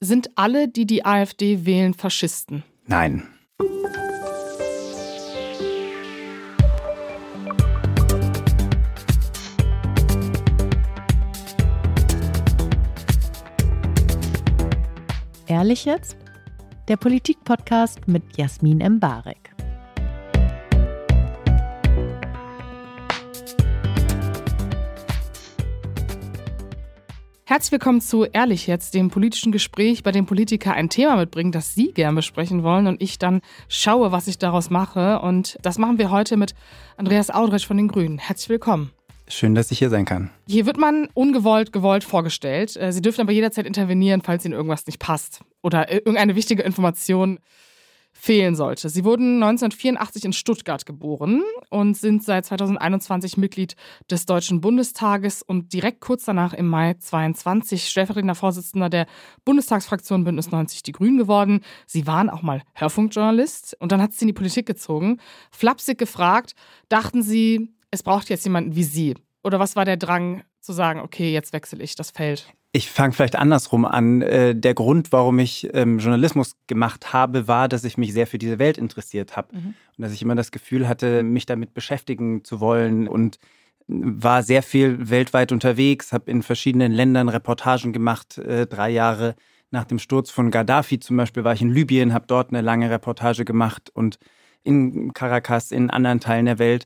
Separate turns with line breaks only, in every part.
Sind alle, die die AfD wählen, Faschisten?
Nein.
Ehrlich jetzt? Der Politik-Podcast mit Jasmin Embarek.
Herzlich willkommen zu Ehrlich jetzt, dem politischen Gespräch, bei dem Politiker ein Thema mitbringen, das Sie gern besprechen wollen und ich dann schaue, was ich daraus mache. Und das machen wir heute mit Andreas Audrich von den Grünen. Herzlich willkommen.
Schön, dass ich hier sein kann.
Hier wird man ungewollt, gewollt vorgestellt. Äh, Sie dürfen aber jederzeit intervenieren, falls Ihnen irgendwas nicht passt oder irgendeine wichtige Information fehlen sollte. Sie wurden 1984 in Stuttgart geboren und sind seit 2021 Mitglied des Deutschen Bundestages und direkt kurz danach im Mai 22 stellvertretender Vorsitzender der Bundestagsfraktion Bündnis 90 Die Grünen geworden. Sie waren auch mal Hörfunkjournalist und dann hat sie in die Politik gezogen. Flapsig gefragt, dachten Sie, es braucht jetzt jemanden wie Sie? Oder was war der Drang zu sagen, okay, jetzt wechsle ich das Feld?
Ich fange vielleicht andersrum an. Äh, der Grund, warum ich ähm, Journalismus gemacht habe, war, dass ich mich sehr für diese Welt interessiert habe. Mhm. Und dass ich immer das Gefühl hatte, mich damit beschäftigen zu wollen und war sehr viel weltweit unterwegs, habe in verschiedenen Ländern Reportagen gemacht, äh, drei Jahre nach dem Sturz von Gaddafi zum Beispiel war ich in Libyen, habe dort eine lange Reportage gemacht und in Caracas, in anderen Teilen der Welt.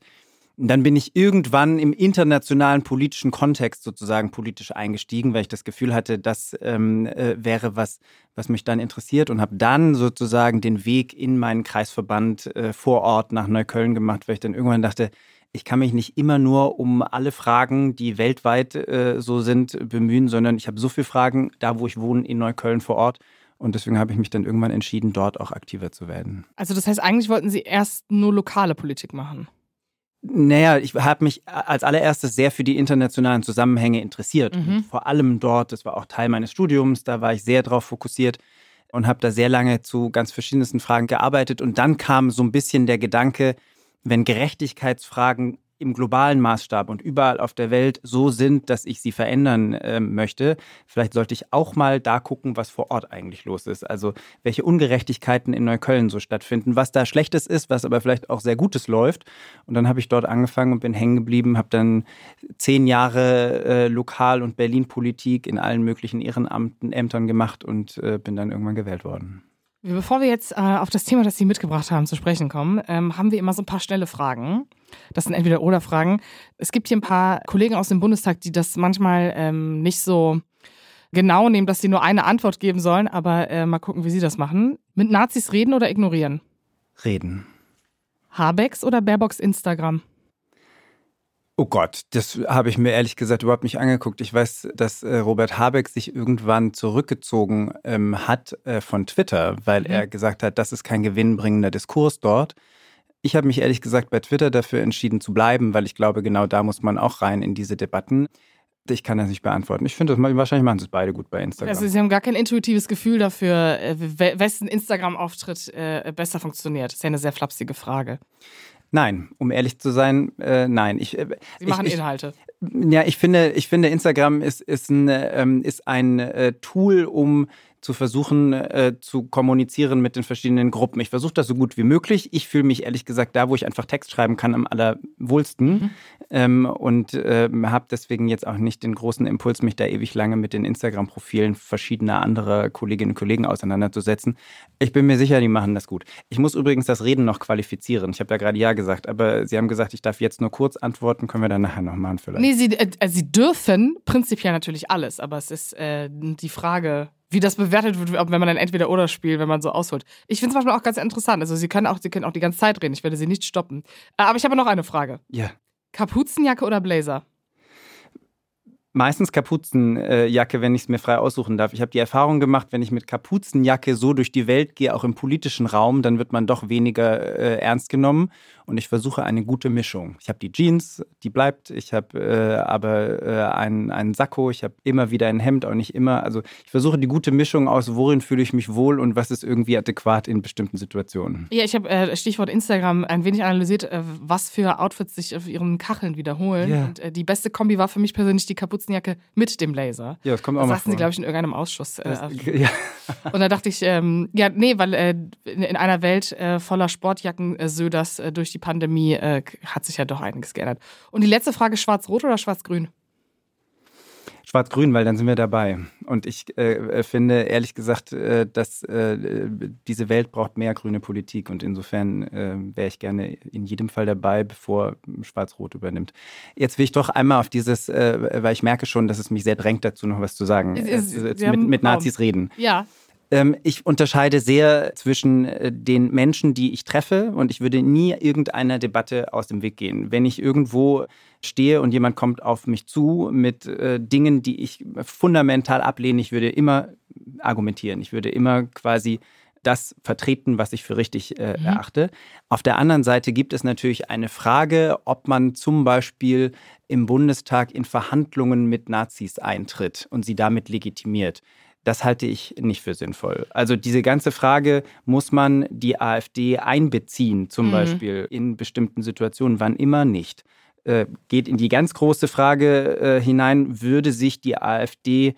Dann bin ich irgendwann im internationalen politischen Kontext sozusagen politisch eingestiegen, weil ich das Gefühl hatte, das ähm, äh, wäre was, was mich dann interessiert und habe dann sozusagen den Weg in meinen Kreisverband äh, vor Ort nach Neukölln gemacht, weil ich dann irgendwann dachte, ich kann mich nicht immer nur um alle Fragen, die weltweit äh, so sind, bemühen, sondern ich habe so viele Fragen da, wo ich wohne, in Neukölln vor Ort. Und deswegen habe ich mich dann irgendwann entschieden, dort auch aktiver zu werden.
Also das heißt, eigentlich wollten Sie erst nur lokale Politik machen?
Naja, ich habe mich als allererstes sehr für die internationalen Zusammenhänge interessiert. Mhm. Vor allem dort, das war auch Teil meines Studiums, da war ich sehr darauf fokussiert und habe da sehr lange zu ganz verschiedensten Fragen gearbeitet. Und dann kam so ein bisschen der Gedanke, wenn Gerechtigkeitsfragen im globalen Maßstab und überall auf der Welt so sind, dass ich sie verändern äh, möchte. Vielleicht sollte ich auch mal da gucken, was vor Ort eigentlich los ist. Also welche Ungerechtigkeiten in Neukölln so stattfinden, was da Schlechtes ist, was aber vielleicht auch sehr Gutes läuft. Und dann habe ich dort angefangen und bin hängen geblieben, habe dann zehn Jahre äh, Lokal- und Berlin-Politik in allen möglichen Ehrenamten, Ämtern gemacht und äh, bin dann irgendwann gewählt worden.
Bevor wir jetzt äh, auf das Thema, das Sie mitgebracht haben, zu sprechen kommen, ähm, haben wir immer so ein paar schnelle Fragen. Das sind entweder oder Fragen. Es gibt hier ein paar Kollegen aus dem Bundestag, die das manchmal ähm, nicht so genau nehmen, dass sie nur eine Antwort geben sollen, aber äh, mal gucken, wie Sie das machen. Mit Nazis reden oder ignorieren?
Reden.
Habecks oder Baerbocks Instagram?
Oh Gott, das habe ich mir ehrlich gesagt überhaupt nicht angeguckt. Ich weiß, dass äh, Robert Habeck sich irgendwann zurückgezogen ähm, hat äh, von Twitter, weil mhm. er gesagt hat, das ist kein gewinnbringender Diskurs dort. Ich habe mich ehrlich gesagt bei Twitter dafür entschieden zu bleiben, weil ich glaube, genau da muss man auch rein in diese Debatten. Ich kann das nicht beantworten. Ich finde, wahrscheinlich machen sie es beide gut bei Instagram.
Also Sie haben gar kein intuitives Gefühl dafür, äh, wessen Instagram-Auftritt äh, besser funktioniert. Das ist ja eine sehr flapsige Frage.
Nein, um ehrlich zu sein, äh, nein.
Ich, äh, Sie machen ich, Inhalte.
Ja, ich finde, ich finde Instagram ist, ist ein, ähm, ist ein äh, Tool, um zu versuchen äh, zu kommunizieren mit den verschiedenen Gruppen. Ich versuche das so gut wie möglich. Ich fühle mich ehrlich gesagt da, wo ich einfach Text schreiben kann, am allerwohlsten mhm. ähm, und äh, habe deswegen jetzt auch nicht den großen Impuls, mich da ewig lange mit den Instagram-Profilen verschiedener anderer Kolleginnen und Kollegen auseinanderzusetzen. Ich bin mir sicher, die machen das gut. Ich muss übrigens das Reden noch qualifizieren. Ich habe ja gerade Ja gesagt, aber Sie haben gesagt, ich darf jetzt nur kurz antworten. Können wir dann nachher noch machen vielleicht?
Nee, Sie, äh, Sie dürfen prinzipiell natürlich alles, aber es ist äh, die Frage, wie das bewertet wird, wenn man dann entweder oder spielt, wenn man so ausholt. Ich finde es manchmal auch ganz interessant. Also sie können auch, sie können auch die ganze Zeit reden. Ich werde sie nicht stoppen. Äh, aber ich habe noch eine Frage.
Ja.
Kapuzenjacke oder Blazer?
Meistens Kapuzenjacke, wenn ich es mir frei aussuchen darf. Ich habe die Erfahrung gemacht, wenn ich mit Kapuzenjacke so durch die Welt gehe, auch im politischen Raum, dann wird man doch weniger äh, ernst genommen. Und ich versuche eine gute Mischung. Ich habe die Jeans, die bleibt. Ich habe äh, aber äh, einen, einen Sakko. Ich habe immer wieder ein Hemd, auch nicht immer. Also ich versuche die gute Mischung aus, worin fühle ich mich wohl und was ist irgendwie adäquat in bestimmten Situationen.
Ja, ich habe äh, Stichwort Instagram ein wenig analysiert, äh, was für Outfits sich auf ihren Kacheln wiederholen. Yeah. Und äh, die beste Kombi war für mich persönlich die Kapuze Kapuzenjacke mit dem Laser.
Ja, das kommt auch
da
mal
saßen
vor.
sie, glaube ich, in irgendeinem Ausschuss. Äh,
Das, ja.
und da dachte ich, ähm, ja, nee, weil äh, in, in einer Welt äh, voller Sportjacken äh, Söders äh, durch die Pandemie äh, hat sich ja doch einiges geändert. Und die letzte Frage, schwarz-rot oder schwarz-grün?
Schwarz-Grün, weil dann sind wir dabei. Und ich äh, finde ehrlich gesagt, äh, dass äh, diese Welt braucht mehr grüne Politik. Und insofern äh, wäre ich gerne in jedem Fall dabei, bevor Schwarz-Rot übernimmt. Jetzt will ich doch einmal auf dieses, äh, weil ich merke schon, dass es mich sehr drängt dazu, noch was zu sagen.
Ist-
Äh, mit, mit. Nazis reden.
Ja.
Ähm, ich unterscheide sehr zwischen äh, den Menschen, die ich treffe und ich würde nie irgendeiner Debatte aus dem Weg gehen. Wenn ich irgendwo stehe und jemand kommt auf mich zu mit äh, Dingen, die ich fundamental ablehne, ich würde immer argumentieren. Ich würde immer quasi das vertreten, was ich für richtig äh,
Mhm.
erachte. Auf der anderen Seite gibt es natürlich eine Frage, ob man zum Beispiel im Bundestag in Verhandlungen mit Nazis eintritt und sie damit legitimiert. Das halte ich nicht für sinnvoll. Also diese ganze Frage, muss man die AfD einbeziehen, zum
Mhm.
Beispiel in bestimmten Situationen, wann immer nicht, äh, geht in die ganz große Frage äh, hinein, würde sich die AfD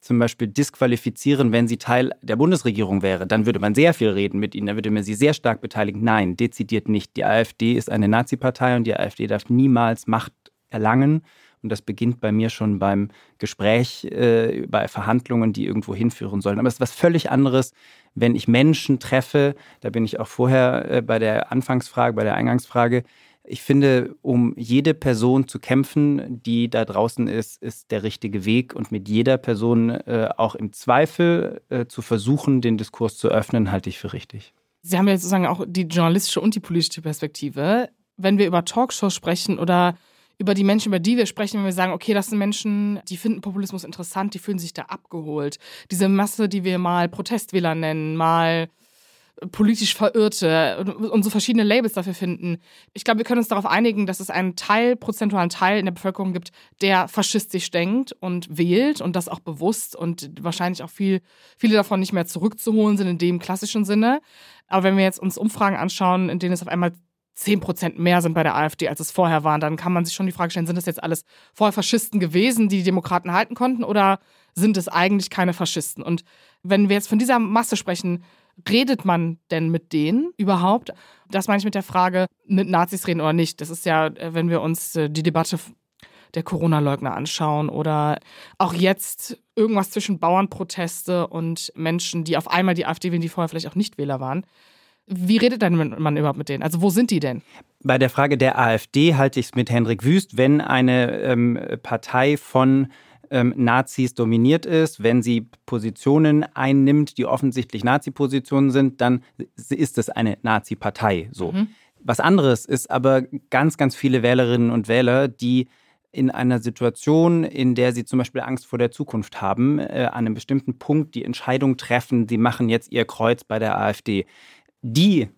zum Beispiel disqualifizieren, wenn sie Teil der Bundesregierung wäre. Dann würde man sehr viel reden mit ihnen, dann würde man sie sehr stark beteiligen. Nein, dezidiert nicht. Die AfD ist eine Nazi-Partei und die AfD darf niemals Macht erlangen. Und das beginnt bei mir schon beim Gespräch, äh, bei Verhandlungen, die irgendwo hinführen sollen. Aber es ist was völlig anderes, wenn ich Menschen treffe. Da bin ich auch vorher äh, bei der Anfangsfrage, bei der Eingangsfrage. Ich finde, um jede Person zu kämpfen, die da draußen ist, ist der richtige Weg. Und mit jeder Person äh, auch im Zweifel äh, zu versuchen, den Diskurs zu öffnen, halte ich für richtig.
Sie haben ja sozusagen auch die journalistische und die politische Perspektive. Wenn wir über Talkshows sprechen oder über die Menschen, über die wir sprechen, wenn wir sagen, okay, das sind Menschen, die finden Populismus interessant, die fühlen sich da abgeholt. Diese Masse, die wir mal Protestwähler nennen, mal politisch Verirrte und, so verschiedene Labels dafür finden. Ich glaube, wir können uns darauf einigen, dass es einen Teil, prozentualen Teil in der Bevölkerung gibt, der faschistisch denkt und wählt und das auch bewusst und wahrscheinlich auch viel, viele davon nicht mehr zurückzuholen sind in dem klassischen Sinne. Aber wenn wir jetzt uns Umfragen anschauen, in denen es auf einmal 10% mehr sind bei der AfD, als es vorher waren, dann kann man sich schon die Frage stellen, sind das jetzt alles vorher Faschisten gewesen, die die Demokraten halten konnten, oder sind es eigentlich keine Faschisten? Und wenn wir jetzt von dieser Masse sprechen, redet man denn mit denen überhaupt? Das meine ich mit der Frage, mit Nazis reden oder nicht. Das ist ja, äh, wenn wir uns äh, die Debatte der Corona-Leugner anschauen oder auch jetzt irgendwas zwischen Bauernproteste und Menschen, die auf einmal die AfD wählen, die vorher vielleicht auch nicht Wähler waren. Wie redet dann man überhaupt mit denen? Also wo sind die denn?
Bei der Frage der AfD halte ich es mit Hendrik Wüst, wenn eine ähm, Partei von ähm, Nazis dominiert ist, wenn sie Positionen einnimmt, die offensichtlich Nazi-Positionen sind, dann ist es eine Nazi-Partei. So.
Mhm.
Was anderes ist aber ganz, ganz viele Wählerinnen und Wähler, die in einer Situation, in der sie zum Beispiel Angst vor der Zukunft haben, äh, an einem bestimmten Punkt die Entscheidung treffen, sie machen jetzt ihr Kreuz bei der AfD. Die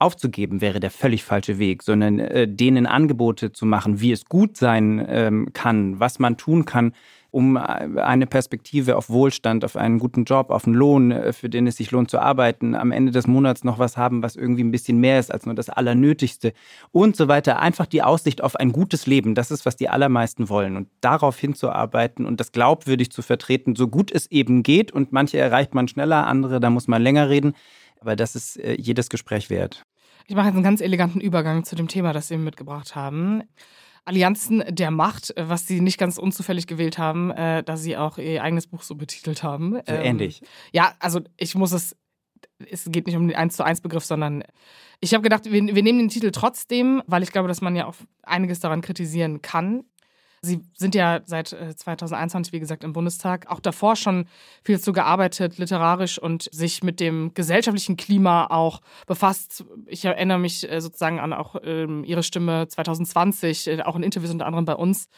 aufzugeben wäre der völlig falsche Weg, sondern äh, denen Angebote zu machen, wie es gut sein ähm, kann, was man tun kann, um äh, eine Perspektive auf Wohlstand, auf einen guten Job, auf einen Lohn, äh, für den es sich lohnt zu arbeiten, am Ende des Monats noch was haben, was irgendwie ein bisschen mehr ist als nur das Allernötigste und so weiter. Einfach die Aussicht auf ein gutes Leben, das ist, was die allermeisten wollen. Und darauf hinzuarbeiten und das glaubwürdig zu vertreten, so gut es eben geht. Und manche erreicht man schneller, andere, da muss man länger reden. Aber das ist äh, jedes Gespräch wert.
Ich mache jetzt einen ganz eleganten Übergang zu dem Thema, das Sie mitgebracht haben. Allianzen der Macht, was Sie nicht ganz unzufällig gewählt haben, äh, da Sie auch Ihr eigenes Buch so betitelt haben.
So ähm, ähnlich.
Ja, also ich muss es, es geht nicht um den 1 zu 1 Begriff, sondern ich habe gedacht, wir, wir nehmen den Titel trotzdem, weil ich glaube, dass man ja auch einiges daran kritisieren kann. Sie sind ja seit 2021, wie gesagt, im Bundestag. Auch davor schon viel zu gearbeitet, literarisch und sich mit dem gesellschaftlichen Klima auch befasst. Ich erinnere mich sozusagen an auch ähm, Ihre Stimme 2020, auch in Interviews unter anderem bei uns.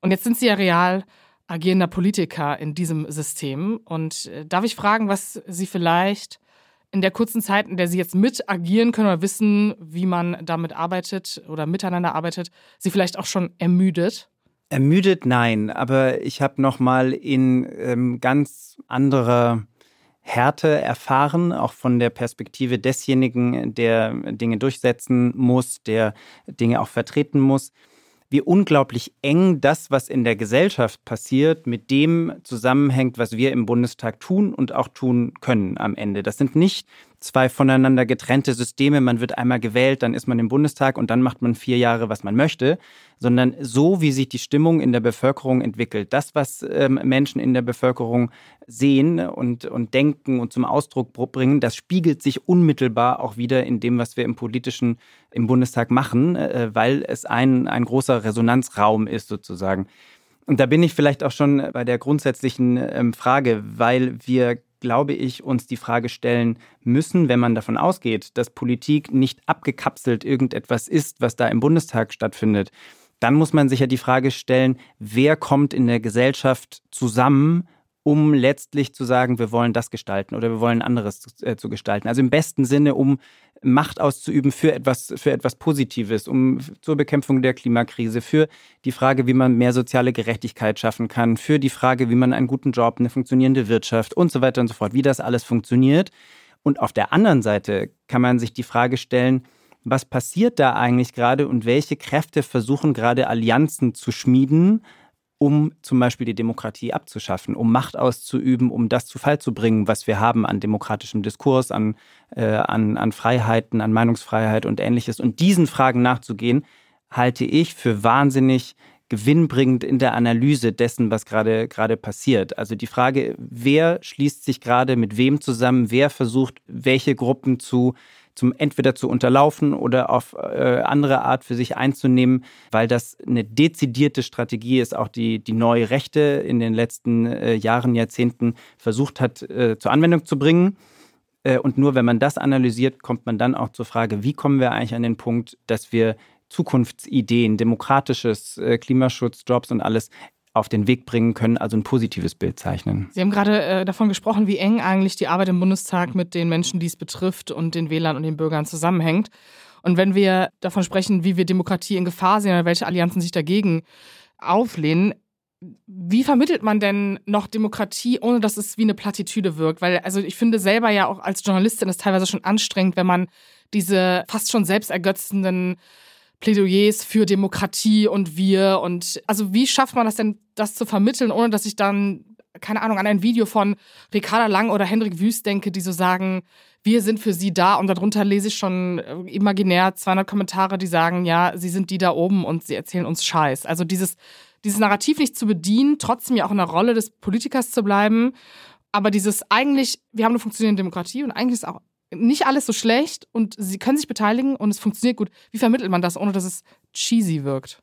Und jetzt sind Sie ja real agierender Politiker in diesem System. Und äh, darf ich fragen, was Sie vielleicht in der kurzen Zeit, in der Sie jetzt mit agieren können oder wissen, wie man damit arbeitet oder miteinander arbeitet, Sie vielleicht auch schon ermüdet?
Ermüdet, nein, aber ich habe nochmal in ähm, ganz anderer Härte erfahren, auch von der Perspektive desjenigen, der Dinge durchsetzen muss, der Dinge auch vertreten muss. wie unglaublich eng das, was in der Gesellschaft passiert, mit dem zusammenhängt, was wir im Bundestag tun und auch tun können am Ende. Das sind nicht zwei voneinander getrennte Systeme. Man wird einmal gewählt, dann ist man im Bundestag und dann macht man vier Jahre, was man möchte, sondern so, wie sich die Stimmung in der Bevölkerung entwickelt. Das, was ähm, Menschen in der Bevölkerung sehen und, und denken und zum Ausdruck bringen, das spiegelt sich unmittelbar auch wieder in dem, was wir im politischen, im Bundestag machen, äh, weil es ein, ein großer Resonanzraum ist sozusagen. Und da bin ich vielleicht auch schon bei der grundsätzlichen ähm, Frage, weil wir glaube ich, uns die Frage stellen müssen, wenn man davon ausgeht, dass Politik nicht abgekapselt irgendetwas ist, was da im Bundestag stattfindet. Dann muss man sich ja die Frage stellen, wer kommt in der Gesellschaft zusammen, um letztlich zu sagen, wir wollen das gestalten oder wir wollen anderes zu, äh, zu gestalten. Also im besten Sinne, um Macht auszuüben für etwas, für etwas Positives, um zur Bekämpfung der Klimakrise, für die Frage, wie man mehr soziale Gerechtigkeit schaffen kann, für die Frage, wie man einen guten Job, eine funktionierende Wirtschaft und so weiter und so fort, wie das alles funktioniert. Und auf der anderen Seite kann man sich die Frage stellen, was passiert da eigentlich gerade und welche Kräfte versuchen gerade Allianzen zu schmieden, um zum Beispiel die Demokratie abzuschaffen, um Macht auszuüben, um das zu Fall zu bringen, was wir haben an demokratischem Diskurs, an, äh, an, an Freiheiten, an Meinungsfreiheit und ähnliches. Und diesen Fragen nachzugehen, halte ich für wahnsinnig gewinnbringend in der Analyse dessen, was gerade gerade passiert. Also die Frage, wer schließt sich gerade mit wem zusammen, wer versucht, welche Gruppen zu zum entweder zu unterlaufen oder auf äh, andere Art für sich einzunehmen, weil das eine dezidierte Strategie ist, auch die, die neue Rechte in den letzten äh, Jahren, Jahrzehnten versucht hat, äh, zur Anwendung zu bringen. Äh, und nur wenn man das analysiert, kommt man dann auch zur Frage, wie kommen wir eigentlich an den Punkt, dass wir Zukunftsideen, demokratisches äh, Klimaschutz, Jobs und alles auf den Weg bringen können, also ein positives Bild zeichnen.
Sie haben gerade äh, davon gesprochen, wie eng eigentlich die Arbeit im Bundestag mit den Menschen, die es betrifft und den Wählern und den Bürgern zusammenhängt. Und wenn wir davon sprechen, wie wir Demokratie in Gefahr sehen oder welche Allianzen sich dagegen auflehnen, wie vermittelt man denn noch Demokratie, ohne dass es wie eine Plattitüde wirkt? Weil, also ich finde selber ja auch als Journalistin ist teilweise schon anstrengend, wenn man diese fast schon selbstergötzenden Plädoyers für Demokratie und wir. Und also wie schafft man das denn, das zu vermitteln, ohne dass ich dann, keine Ahnung, an ein Video von Ricarda Lang oder Hendrik Wüst denke, die so sagen, wir sind für sie da. Und darunter lese ich schon äh, imaginär 200 Kommentare, die sagen, ja, sie sind die da oben und sie erzählen uns Scheiß. Also dieses, dieses Narrativ nicht zu bedienen, trotzdem ja auch in der Rolle des Politikers zu bleiben, aber dieses eigentlich, wir haben eine funktionierende Demokratie und eigentlich ist auch nicht alles so schlecht und sie können sich beteiligen und es funktioniert gut. Wie vermittelt man das, ohne dass es cheesy wirkt?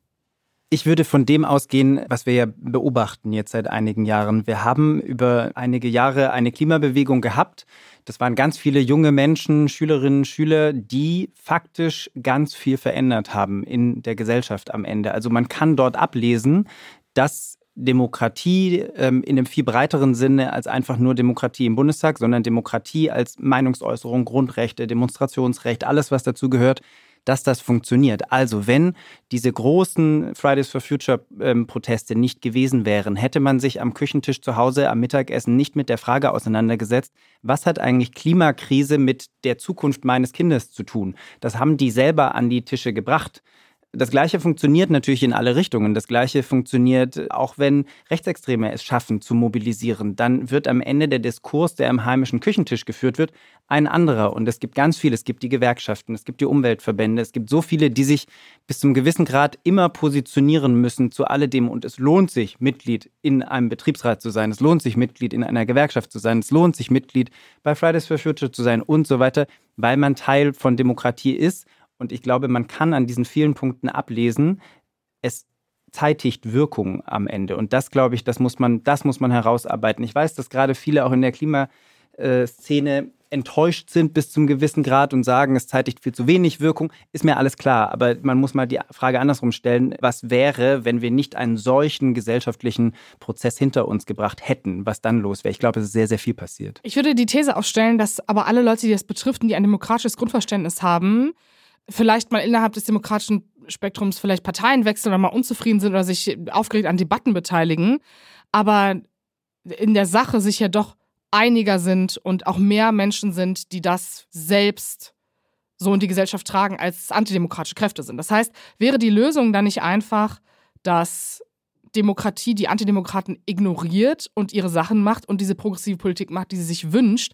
Ich würde von dem ausgehen, was wir ja beobachten jetzt seit einigen Jahren. Wir haben über einige Jahre eine Klimabewegung gehabt. Das waren ganz viele junge Menschen, Schülerinnen, Schüler, die faktisch ganz viel verändert haben in der Gesellschaft am Ende. Also man kann dort ablesen, dass Demokratie ähm, in einem viel breiteren Sinne als einfach nur Demokratie im Bundestag, sondern Demokratie als Meinungsäußerung, Grundrechte, Demonstrationsrecht, alles, was dazu gehört, dass das funktioniert. Also wenn diese großen Fridays for Future ähm, Proteste nicht gewesen wären, hätte man sich am Küchentisch zu Hause am Mittagessen nicht mit der Frage auseinandergesetzt, was hat eigentlich Klimakrise mit der Zukunft meines Kindes zu tun? Das haben die selber an die Tische gebracht. Das Gleiche funktioniert natürlich in alle Richtungen. Das Gleiche funktioniert auch, wenn Rechtsextreme es schaffen zu mobilisieren. Dann wird am Ende der Diskurs, der am heimischen Küchentisch geführt wird, ein anderer. Und es gibt ganz viele. Es gibt die Gewerkschaften, es gibt die Umweltverbände, es gibt so viele, die sich bis zum gewissen Grad immer positionieren müssen zu alledem. Und es lohnt sich, Mitglied in einem Betriebsrat zu sein. Es lohnt sich, Mitglied in einer Gewerkschaft zu sein. Es lohnt sich, Mitglied bei Fridays for Future zu sein und so weiter, weil man Teil von Demokratie ist und ich glaube, man kann an diesen vielen Punkten ablesen, es zeitigt Wirkung am Ende. Und das, glaube ich, das muss man, das muss man herausarbeiten. Ich weiß, dass gerade viele auch in der Klimaszene enttäuscht sind bis zum gewissen Grad und sagen, es zeitigt viel zu wenig Wirkung, ist mir alles klar. Aber man muss mal die Frage andersrum stellen, was wäre, wenn wir nicht einen solchen gesellschaftlichen Prozess hinter uns gebracht hätten, was dann los wäre? Ich glaube, es ist sehr, sehr viel passiert.
Ich würde die These aufstellen, dass aber alle Leute, die das betrifft und die ein demokratisches Grundverständnis haben, vielleicht mal innerhalb des demokratischen Spektrums vielleicht Parteien wechseln oder mal unzufrieden sind oder sich aufgeregt an Debatten beteiligen, aber in der Sache sich ja doch einiger sind und auch mehr Menschen sind, die das selbst so in die Gesellschaft tragen, als antidemokratische Kräfte sind. Das heißt, wäre die Lösung dann nicht einfach, dass Demokratie die Antidemokraten ignoriert und ihre Sachen macht und diese progressive Politik macht, die sie sich wünscht,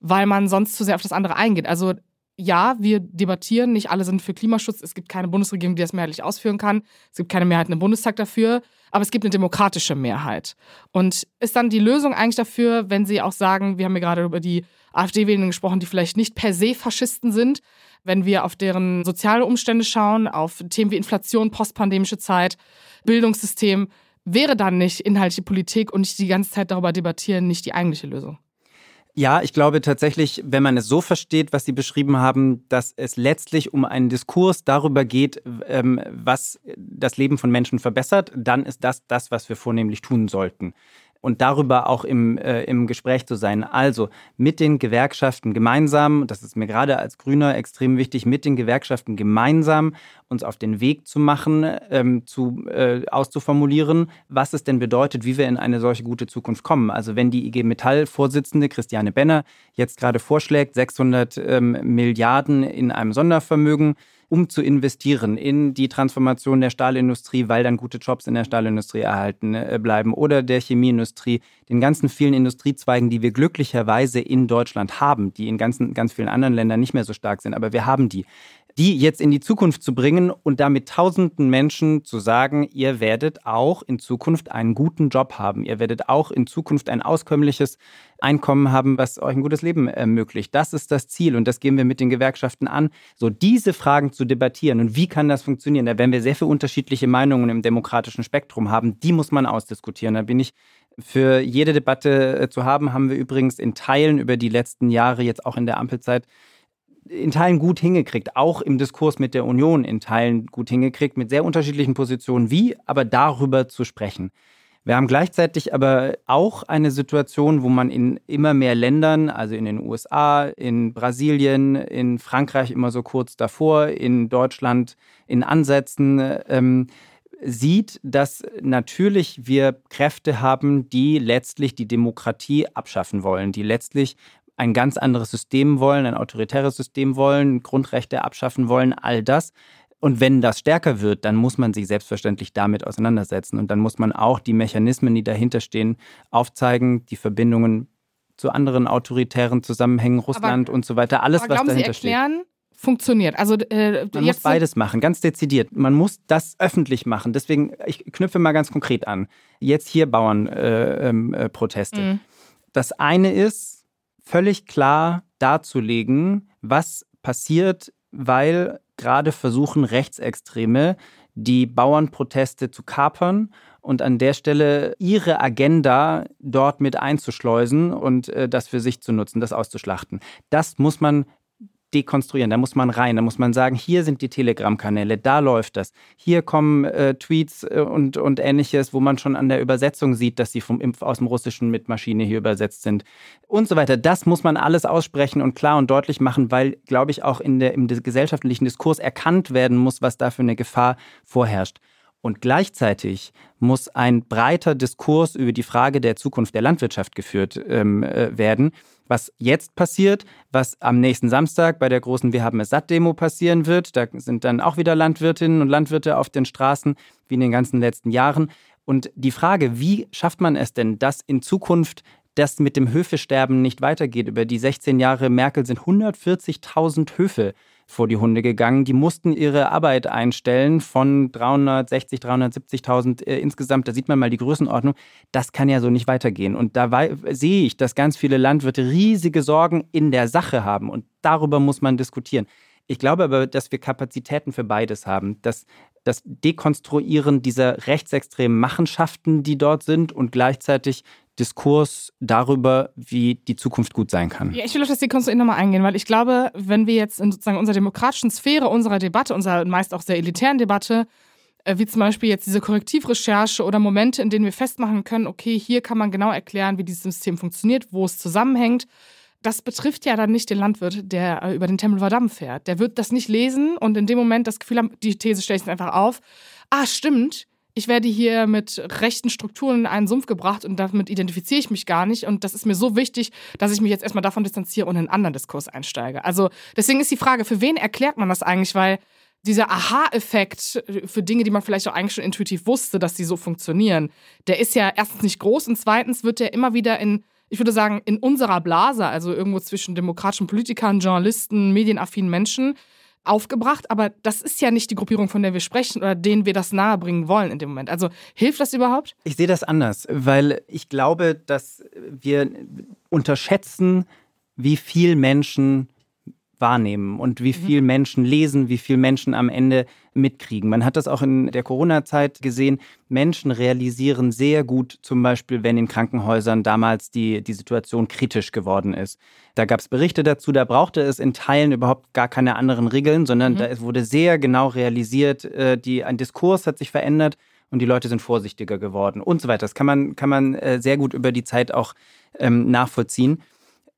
weil man sonst zu sehr auf das andere eingeht. Also ja, wir debattieren, nicht alle sind für Klimaschutz. Es gibt keine Bundesregierung, die das mehrheitlich ausführen kann. Es gibt keine Mehrheit im Bundestag dafür, aber es gibt eine demokratische Mehrheit. Und ist dann die Lösung eigentlich dafür, wenn Sie auch sagen, wir haben ja gerade über die AfD-Wählenden gesprochen, die vielleicht nicht per se Faschisten sind, wenn wir auf deren soziale Umstände schauen, auf Themen wie Inflation, postpandemische Zeit, Bildungssystem, wäre dann nicht inhaltliche Politik und nicht die ganze Zeit darüber debattieren nicht die eigentliche Lösung?
Ja, ich glaube tatsächlich, wenn man es so versteht, was Sie beschrieben haben, dass es letztlich um einen Diskurs darüber geht, ähm, was das Leben von Menschen verbessert, dann ist das das, was wir vornehmlich tun sollten und darüber auch im, äh, im Gespräch zu sein. Also mit den Gewerkschaften gemeinsam, das ist mir gerade als Grüner extrem wichtig, mit den Gewerkschaften gemeinsam uns auf den Weg zu machen, ähm, zu, äh, auszuformulieren, was es denn bedeutet, wie wir in eine solche gute Zukunft kommen. Also wenn die IG Metall-Vorsitzende Christiane Benner jetzt gerade vorschlägt, 600 ähm, Milliarden in einem Sondervermögen, um zu investieren in die Transformation der Stahlindustrie, weil dann gute Jobs in der Stahlindustrie erhalten äh, bleiben oder der Chemieindustrie, den ganzen vielen Industriezweigen, die wir glücklicherweise in Deutschland haben, die in ganzen, ganz vielen anderen Ländern nicht mehr so stark sind, aber wir haben die die jetzt in die Zukunft zu bringen und damit tausenden Menschen zu sagen, ihr werdet auch in Zukunft einen guten Job haben, ihr werdet auch in Zukunft ein auskömmliches Einkommen haben, was euch ein gutes Leben ermöglicht. Das ist das Ziel und das gehen wir mit den Gewerkschaften an, so diese Fragen zu debattieren und wie kann das funktionieren. Da werden wir sehr viele unterschiedliche Meinungen im demokratischen Spektrum haben, die muss man ausdiskutieren. Da bin ich für jede Debatte äh, zu haben, haben wir übrigens in Teilen über die letzten Jahre, jetzt auch in der Ampelzeit, in Teilen gut hingekriegt, auch im Diskurs mit der Union in Teilen gut hingekriegt, mit sehr unterschiedlichen Positionen, wie aber darüber zu sprechen. Wir haben gleichzeitig aber auch eine Situation, wo man in immer mehr Ländern, also in den USA, in Brasilien, in Frankreich immer so kurz davor, in Deutschland in Ansätzen, ähm, sieht, dass natürlich wir Kräfte haben, die letztlich die Demokratie abschaffen wollen, die letztlich ein ganz anderes System wollen, ein autoritäres System wollen, Grundrechte abschaffen wollen, all das. Und wenn das stärker wird, dann muss man sich selbstverständlich damit auseinandersetzen. Und dann muss man auch die Mechanismen, die dahinter stehen, aufzeigen, die Verbindungen zu anderen autoritären Zusammenhängen, Russland aber, und so weiter, alles, was dahinter Sie erklären, steht
funktioniert. Also
äh, man muss beides machen, ganz dezidiert. Man muss das öffentlich machen. Deswegen, ich knüpfe mal ganz konkret an. Jetzt hier Bauernproteste. Äh, äh, mhm. Das eine ist, völlig klar darzulegen, was passiert, weil gerade versuchen Rechtsextreme die Bauernproteste zu kapern und an der Stelle ihre Agenda dort mit einzuschleusen und äh, das für sich zu nutzen, das auszuschlachten. Das muss man dekonstruieren. Da muss man rein, da muss man sagen, hier sind die Telegram-Kanäle, da läuft das. Hier kommen äh, Tweets äh, und, und ähnliches, wo man schon an der Übersetzung sieht, dass sie vom Impf aus dem Russischen mit Maschine hier übersetzt sind und so weiter. Das muss man alles aussprechen und klar und deutlich machen, weil, glaube ich, auch in der, im gesellschaftlichen Diskurs erkannt werden muss, was da für eine Gefahr vorherrscht. Und gleichzeitig muss ein breiter Diskurs über die Frage der Zukunft der Landwirtschaft geführt ähm, äh, werden. Was jetzt passiert, was am nächsten Samstag bei der großen Wir haben es satt Demo passieren wird, da sind dann auch wieder Landwirtinnen und Landwirte auf den Straßen, wie in den ganzen letzten Jahren. Und die Frage, wie schafft man es denn, dass in Zukunft das mit dem Höfesterben nicht weitergeht? Über die 16 Jahre Merkel sind 140.000 Höfe vor die Hunde gegangen. Die mussten ihre Arbeit einstellen von 360, 370.000 äh, insgesamt. Da sieht man mal die Größenordnung. Das kann ja so nicht weitergehen. Und da sehe ich, dass ganz viele Landwirte riesige Sorgen in der Sache haben. Und darüber muss man diskutieren. Ich glaube aber, dass wir Kapazitäten für beides haben. Dass das Dekonstruieren dieser rechtsextremen Machenschaften, die dort sind, und gleichzeitig Diskurs darüber, wie die Zukunft gut sein kann.
Ja, ich will auf das Dekonstruieren nochmal eingehen, weil ich glaube, wenn wir jetzt in sozusagen unserer demokratischen Sphäre, unserer Debatte, unserer meist auch sehr elitären Debatte, äh, wie zum Beispiel jetzt diese Korrektivrecherche oder Momente, in denen wir festmachen können, okay, hier kann man genau erklären, wie dieses System funktioniert, wo es zusammenhängt. Das betrifft ja dann nicht den Landwirt, der äh, über den Tempelhofer Damm fährt. Der wird das nicht lesen und in dem Moment das Gefühl haben, die These stelle ich einfach auf. Ah, stimmt, ich werde hier mit rechten Strukturen in einen Sumpf gebracht und damit identifiziere ich mich gar nicht. Und das ist mir so wichtig, dass ich mich jetzt erstmal davon distanziere und in einen anderen Diskurs einsteige. Also deswegen ist die Frage, für wen erklärt man das eigentlich? Weil dieser Aha-Effekt für Dinge, die man vielleicht auch eigentlich schon intuitiv wusste, dass die so funktionieren, der ist ja erstens nicht groß und zweitens wird der immer wieder in, ich würde sagen, in unserer Blase, also irgendwo zwischen demokratischen Politikern, Journalisten, medienaffinen Menschen, aufgebracht, aber das ist ja nicht die Gruppierung, von der wir sprechen oder denen wir das nahebringen wollen in dem Moment. Also hilft das überhaupt?
Ich sehe das anders, weil ich glaube, dass wir unterschätzen, wie viel Menschen wahrnehmen und wie mhm. viel Menschen lesen, wie viel Menschen am Ende mitkriegen. Man hat das auch in der Corona-Zeit gesehen. Menschen realisieren sehr gut, zum Beispiel, wenn in Krankenhäusern damals die, die Situation kritisch geworden ist. Da gab es Berichte dazu, da brauchte es in Teilen überhaupt gar keine anderen Regeln, sondern mhm. da wurde sehr genau realisiert, äh, die, ein Diskurs hat sich verändert und die Leute sind vorsichtiger geworden und so weiter. Das kann man, kann man äh, sehr gut über die Zeit auch ähm, nachvollziehen.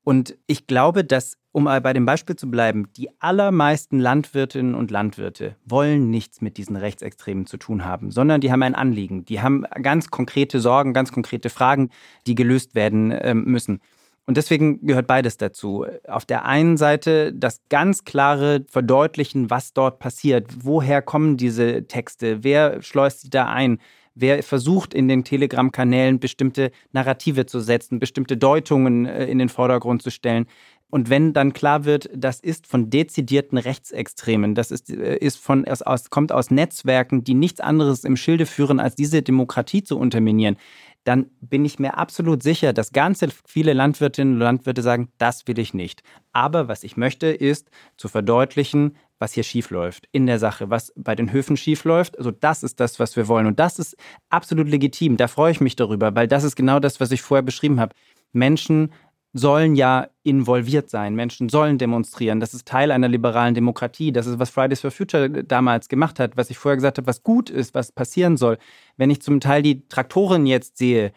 Und ich glaube, dass, um bei dem Beispiel zu bleiben, die allermeisten Landwirtinnen und Landwirte wollen nichts mit diesen Rechtsextremen zu tun haben, sondern die haben ein Anliegen. Die haben ganz konkrete Sorgen, ganz konkrete Fragen, die gelöst werden äh, müssen. Und deswegen gehört beides dazu. Auf der einen Seite das ganz klare Verdeutlichen, was dort passiert. Woher kommen diese Texte? Wer schleust sie da ein? Wer versucht in den Telegram-Kanälen bestimmte Narrative zu setzen, bestimmte Deutungen äh, in den Vordergrund zu stellen. Und wenn dann klar wird, das ist von dezidierten Rechtsextremen, das ist, äh, ist von, es aus, kommt aus Netzwerken, die nichts anderes im Schilde führen, als diese Demokratie zu unterminieren, dann bin ich mir absolut sicher, dass ganz viele Landwirtinnen und Landwirte sagen, das will ich nicht. Aber was ich möchte, ist zu verdeutlichen, was hier schiefläuft in der Sache, was bei den Höfen schiefläuft. Also das ist das, was wir wollen. Und das ist absolut legitim. Da freue ich mich darüber, weil das ist genau das, was ich vorher beschrieben habe. Menschen sollen ja involviert sein. Menschen sollen demonstrieren. Das ist Teil einer liberalen Demokratie. Das ist, was Fridays for Future damals gemacht hat, was ich vorher gesagt habe, was gut ist, was passieren soll. Wenn ich zum Teil die Traktoren jetzt sehe,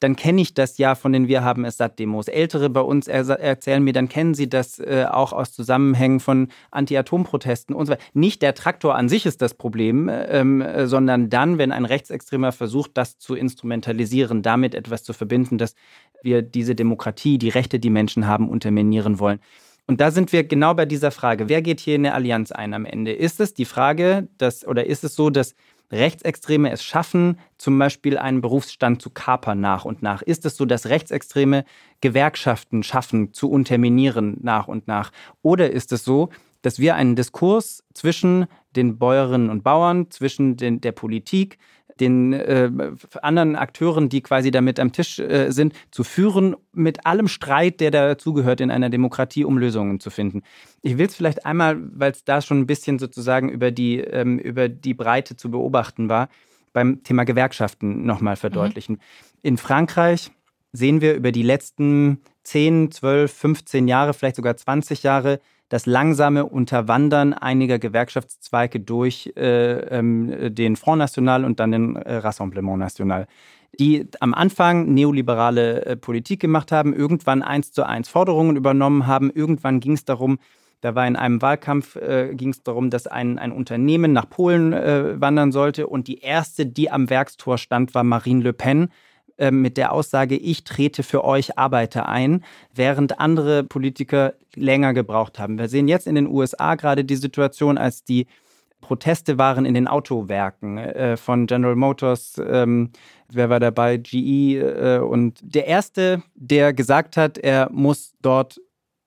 dann kenne ich das ja von den Wir haben es satt Demos. Ältere bei uns er erzählen mir, dann kennen sie das äh, auch aus Zusammenhängen von Anti-Atom-Protesten und so weiter. Nicht der Traktor an sich ist das Problem, ähm, äh, sondern dann, wenn ein Rechtsextremer versucht, das zu instrumentalisieren, damit etwas zu verbinden, dass wir diese Demokratie, die Rechte, die Menschen haben, unterminieren wollen. Und da sind wir genau bei dieser Frage. Wer geht hier in eine Allianz ein am Ende? Ist es die Frage, dass, oder ist es so, dass Rechtsextreme es schaffen, zum Beispiel einen Berufsstand zu kapern nach und nach? Ist es so, dass Rechtsextreme Gewerkschaften schaffen, zu unterminieren nach und nach? Oder ist es so, dass wir einen Diskurs zwischen den Bäuerinnen und Bauern, zwischen den, der Politik, den äh, anderen Akteuren, die quasi damit am Tisch äh, sind, zu führen, mit allem Streit, der dazugehört in einer Demokratie, um Lösungen zu finden. Ich will es vielleicht einmal, weil es da schon ein bisschen sozusagen über die, ähm, über die Breite zu beobachten war, beim Thema Gewerkschaften nochmal verdeutlichen. Mhm. In Frankreich sehen wir über die letzten 10, 12, 15 Jahre, vielleicht sogar 20 Jahre, das langsame Unterwandern einiger Gewerkschaftszweige durch äh, ähm, den Front National und dann den äh, Rassemblement National die am Anfang neoliberale äh, Politik gemacht haben, irgendwann eins zu eins Forderungen übernommen haben. Irgendwann ging es darum, da war in einem Wahlkampf, äh, ging es darum, dass ein, ein Unternehmen nach Polen äh, wandern sollte. Und die erste, die am Werkstor stand, war Marine Le Pen. Äh, mit der Aussage, ich trete für euch Arbeiter ein, während andere Politiker länger gebraucht haben. Wir sehen jetzt in den USA gerade die Situation, als die Proteste waren in den Autowerken äh, von General Motors, ähm, wer war dabei, GE äh, und der erste, der gesagt hat, er muss dort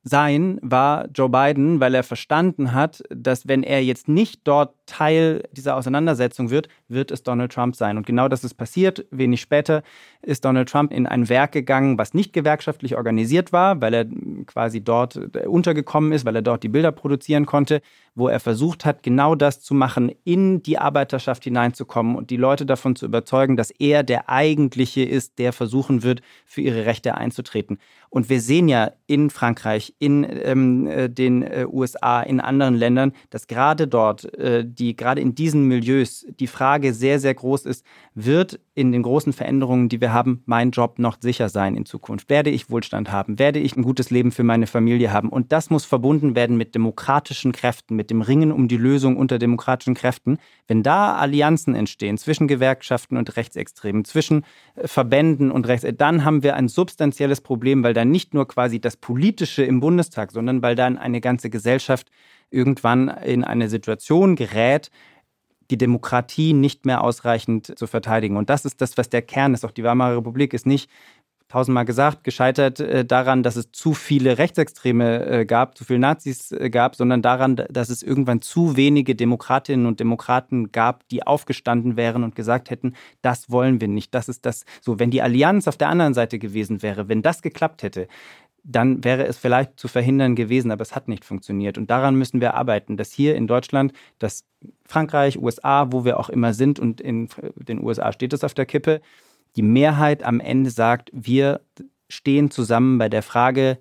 sein, war Joe Biden, weil er verstanden hat, dass wenn er jetzt nicht dort Teil dieser Auseinandersetzung wird, wird es Donald Trump sein. Und genau das ist passiert. Wenig später ist Donald Trump in ein Werk gegangen, was nicht gewerkschaftlich organisiert war, weil er quasi dort äh, untergekommen ist, weil er dort die Bilder produzieren konnte, wo er versucht hat, genau das zu machen, in die Arbeiterschaft hineinzukommen und die Leute davon zu überzeugen, dass er der eigentliche ist, der versuchen wird, für ihre Rechte einzutreten. Und wir sehen ja in Frankreich, in ähm, äh, den äh, USA, in anderen Ländern, dass gerade dort äh, die gerade in diesen Milieus die Frage sehr, sehr groß ist, wird in den großen Veränderungen, die wir haben, mein Job noch sicher sein in Zukunft? Werde ich Wohlstand haben? Werde ich ein gutes Leben für meine Familie haben? Und das muss verbunden werden mit demokratischen Kräften, mit dem Ringen um die Lösung unter demokratischen Kräften. Wenn da Allianzen entstehen zwischen Gewerkschaften und Rechtsextremen, zwischen äh, Verbänden und Rechts, dann haben wir ein substanzielles Problem, weil da nicht nur quasi das Politische im Bundestag, sondern weil dann eine ganze Gesellschaft irgendwann in eine Situation gerät, die Demokratie nicht mehr ausreichend zu verteidigen. Und das ist das, was der Kern ist. Auch die Weimarer Republik ist nicht tausendmal gesagt, gescheitert äh, daran, dass es zu viele Rechtsextreme äh, gab, zu viele Nazis äh, gab, sondern daran, dass es irgendwann zu wenige Demokratinnen und Demokraten gab, die aufgestanden wären und gesagt hätten, das wollen wir nicht. Das ist das so. Wenn die Allianz auf der anderen Seite gewesen wäre, wenn das geklappt hätte, dann wäre es vielleicht zu verhindern gewesen, aber es hat nicht funktioniert. Und daran müssen wir arbeiten, dass hier in Deutschland, dass Frankreich, USA, wo wir auch immer sind, und in den USA steht es auf der Kippe, die Mehrheit am Ende sagt, wir stehen zusammen bei der Frage,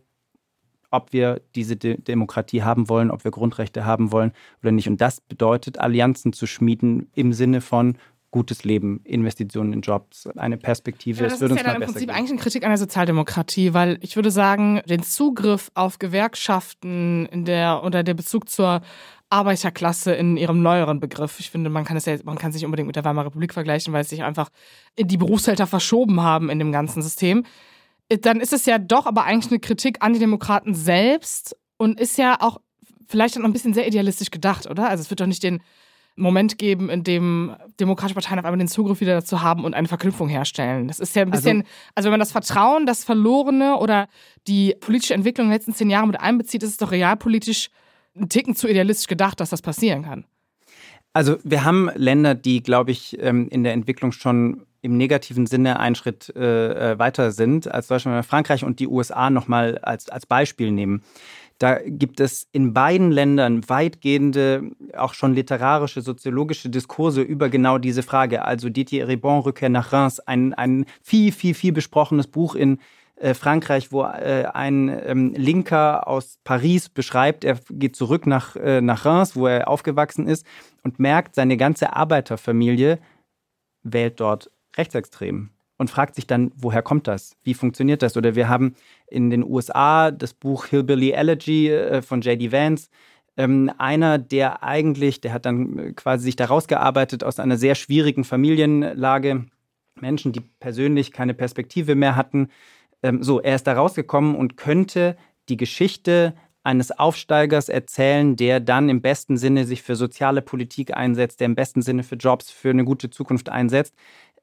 ob wir diese De Demokratie haben wollen, ob wir Grundrechte haben wollen oder nicht. Und das bedeutet, Allianzen zu schmieden im Sinne von gutes Leben, Investitionen in Jobs, eine Perspektive.
Ja, das ist ja dann im Prinzip eigentlich eine Kritik an der Sozialdemokratie, weil ich würde sagen, den Zugriff auf Gewerkschaften in der, oder der Bezug zur Arbeiterklasse in ihrem neueren Begriff. Ich finde, man kann es ja, man kann sich unbedingt mit der Weimarer Republik vergleichen, weil es sich einfach in die Berufsfelder verschoben haben in dem ganzen System. Dann ist es ja doch aber eigentlich eine Kritik an die Demokraten selbst und ist ja auch vielleicht dann noch ein bisschen sehr idealistisch gedacht, oder? Also es wird doch nicht den Moment geben, in dem demokratische Parteien auf einmal den Zugriff wieder dazu haben und eine Verknüpfung herstellen. Das ist ja ein also bisschen, also, also wenn man das Vertrauen, das Verlorene oder die politische Entwicklung in den letzten zehn Jahren mit einbezieht, ist es doch realpolitisch ein Ticken zu idealistisch gedacht, dass das passieren kann.
Also wir haben Länder, die, glaube ich, ähm, in der Entwicklung schon im negativen Sinne einen Schritt äh, äh, weiter sind als Deutschland, Frankreich und die USA nochmal als, als Beispiel nehmen. Da gibt es in beiden Ländern weitgehende, auch schon literarische, soziologische Diskurse über genau diese Frage. Also Didier Ribon, Rückkehr nach Reims, ein, ein viel, viel, viel besprochenes Buch in äh, Frankreich, wo äh, ein ähm, Linker aus Paris beschreibt, er geht zurück nach, äh, nach Reims, wo er aufgewachsen ist und merkt, seine ganze Arbeiterfamilie wählt dort rechtsextrem und fragt sich dann, woher kommt das? Wie funktioniert das? Oder wir haben in den USA das Buch Hillbilly Elegy äh, von J.D. Vance. Ähm, einer, der eigentlich, der hat dann äh, quasi sich da rausgearbeitet aus einer sehr schwierigen Familienlage. Menschen, die persönlich keine Perspektive mehr hatten. Ähm, so, er ist da rausgekommen und könnte die Geschichte eines Aufsteigers erzählen, der dann im besten Sinne sich für soziale Politik einsetzt, der im besten Sinne für Jobs, für eine gute Zukunft einsetzt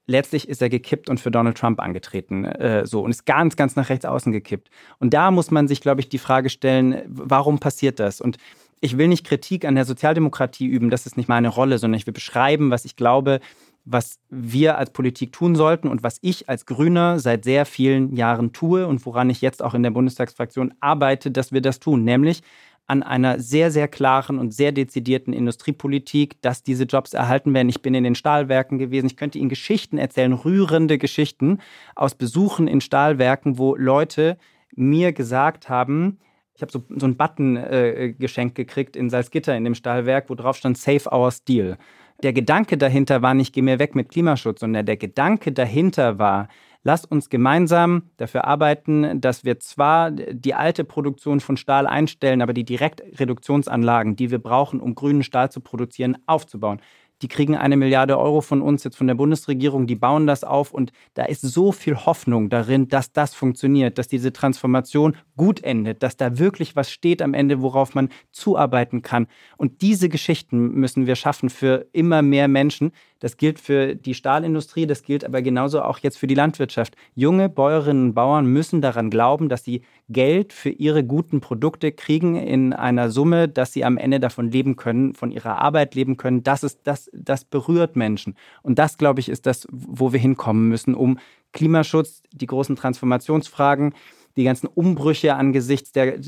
letztlich ist er gekippt und für Donald Trump angetreten. Äh, so und ist ganz, ganz nach rechts außen gekippt. Und da muss man sich, glaube ich, die Frage stellen, warum passiert das? Und ich will nicht Kritik an der Sozialdemokratie üben, das ist nicht meine Rolle, sondern ich will beschreiben, was ich glaube, was wir als Politik tun sollten und was ich als Grüner seit sehr vielen Jahren tue und woran ich jetzt auch in der Bundestagsfraktion arbeite, dass wir das tun, nämlich an einer sehr, sehr klaren und sehr dezidierten Industriepolitik, dass diese Jobs erhalten werden. Ich bin in den Stahlwerken gewesen. Ich könnte Ihnen Geschichten erzählen, rührende Geschichten aus Besuchen in Stahlwerken, wo Leute mir gesagt haben, ich habe so, so einen Button äh, geschenkt gekriegt in Salzgitter in dem Stahlwerk, wo drauf stand Save Our Steel. Der Gedanke dahinter war nicht, geh mir weg mit Klimaschutz, sondern der Gedanke dahinter war, Lass uns gemeinsam dafür arbeiten, dass wir zwar die alte Produktion von Stahl einstellen, aber die Direktreduktionsanlagen, die wir brauchen, um grünen Stahl zu produzieren, aufzubauen die kriegen eine Milliarde Euro von uns jetzt von der Bundesregierung, die bauen das auf und da ist so viel Hoffnung darin, dass das funktioniert, dass diese Transformation gut endet, dass da wirklich was steht am Ende, worauf man zuarbeiten kann. Und diese Geschichten müssen wir schaffen für immer mehr Menschen. Das gilt für die Stahlindustrie, das gilt aber genauso auch jetzt für die Landwirtschaft. Junge Bäuerinnen und Bauern müssen daran glauben, dass sie Geld für ihre guten Produkte kriegen in einer Summe, dass sie am Ende davon leben können, von ihrer Arbeit leben können. Das ist das, das berührt Menschen. Und das, glaube ich, ist das, wo wir hinkommen müssen, um Klimaschutz, die großen Transformationsfragen, die ganzen Umbrüche angesichts der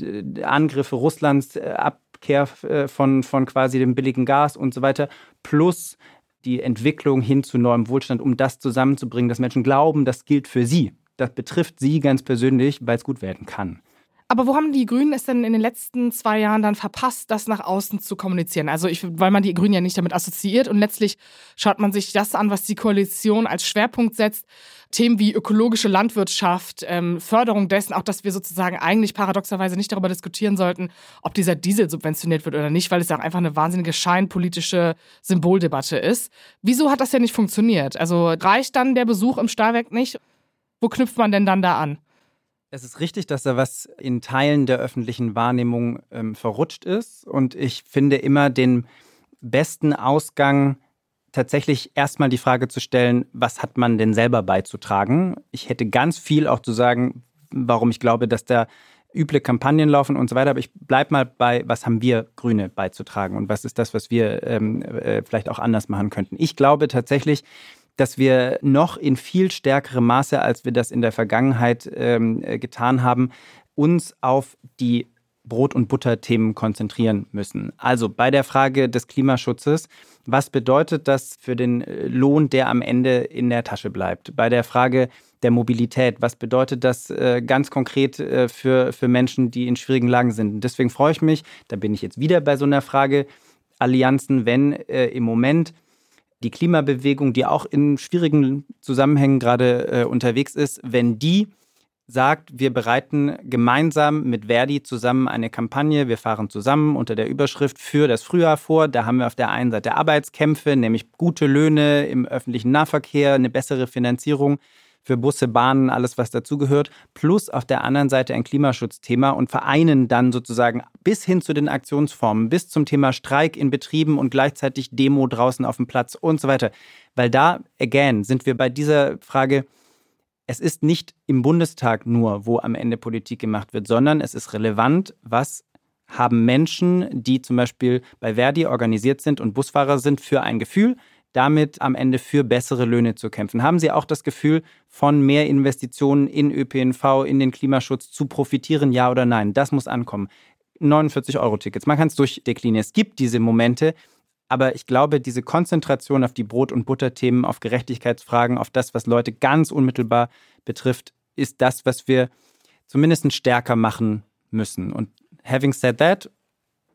Angriffe Russlands, äh, Abkehr äh, von, von quasi dem billigen Gas und so weiter, plus die Entwicklung hin zu neuem Wohlstand, um das zusammenzubringen, dass Menschen glauben, das gilt für sie. Das betrifft sie ganz persönlich, weil es gut werden kann.
Aber wo haben die Grünen es denn in den letzten zwei Jahren dann verpasst, das nach außen zu kommunizieren? Also ich, weil man die Grünen ja nicht damit assoziiert und letztlich schaut man sich das an, was die Koalition als Schwerpunkt setzt. Themen wie ökologische Landwirtschaft, ähm, Förderung dessen, auch dass wir sozusagen eigentlich paradoxerweise nicht darüber diskutieren sollten, ob dieser Diesel subventioniert wird oder nicht, weil es ja auch einfach eine wahnsinnige scheinpolitische Symboldebatte ist. Wieso hat das ja nicht funktioniert? Also reicht dann der Besuch im Stahlwerk nicht? Wo knüpft man denn dann da an?
Es ist richtig, dass da was in Teilen der öffentlichen Wahrnehmung ähm, verrutscht ist. Und ich finde immer den besten Ausgang, tatsächlich erstmal die Frage zu stellen, was hat man denn selber beizutragen? Ich hätte ganz viel auch zu sagen, warum ich glaube, dass da üble Kampagnen laufen und so weiter. Aber ich bleibe mal bei, was haben wir Grüne beizutragen und was ist das, was wir ähm, äh, vielleicht auch anders machen könnten. Ich glaube tatsächlich, dass wir noch in viel stärkerem Maße, als wir das in der Vergangenheit ähm, äh, getan haben, uns auf die Brot- und Butter-Themen konzentrieren müssen. Also bei der Frage des Klimaschutzes, was bedeutet das für den äh, Lohn, der am Ende in der Tasche bleibt? Bei der Frage der Mobilität, was bedeutet das äh, ganz konkret für, für Menschen, die in schwierigen Lagen sind? Und deswegen freue ich mich, da bin ich jetzt wieder bei so einer Frage, Allianzen, wenn im Moment die Klimabewegung, die auch in schwierigen Zusammenhängen gerade äh, unterwegs ist, wenn die sagt, wir bereiten gemeinsam mit Verdi zusammen eine Kampagne, wir fahren zusammen unter der Überschrift für das Frühjahr vor. Da haben wir auf der einen Seite Arbeitskämpfe, nämlich gute Löhne im öffentlichen Nahverkehr, eine bessere Finanzierung für Busse, Bahnen, alles, was dazugehört, plus auf der anderen Seite ein Klimaschutzthema und vereinen dann sozusagen bis hin zu den Aktionsformen, bis zum Thema Streik in Betrieben und gleichzeitig Demo draußen auf dem Platz und so weiter. Weil da, again, sind wir bei dieser Frage, es ist nicht im Bundestag nur, wo am Ende Politik gemacht wird, sondern es ist relevant, was haben Menschen, die zum Beispiel bei Verdi organisiert sind und Busfahrer sind, für ein Gefühl, damit am Ende für bessere Löhne zu kämpfen. Haben Sie auch das Gefühl, von mehr Investitionen in ÖPNV, in den Klimaschutz zu profitieren, ja oder nein? Das muss ankommen. 49-Euro-Tickets, man kann es durchdeklinieren. Es gibt diese Momente, aber ich glaube, diese Konzentration auf die Brot- und Butterthemen, auf Gerechtigkeitsfragen, auf das, was Leute ganz unmittelbar betrifft, ist das, was wir zumindest stärker machen müssen. Und having said that,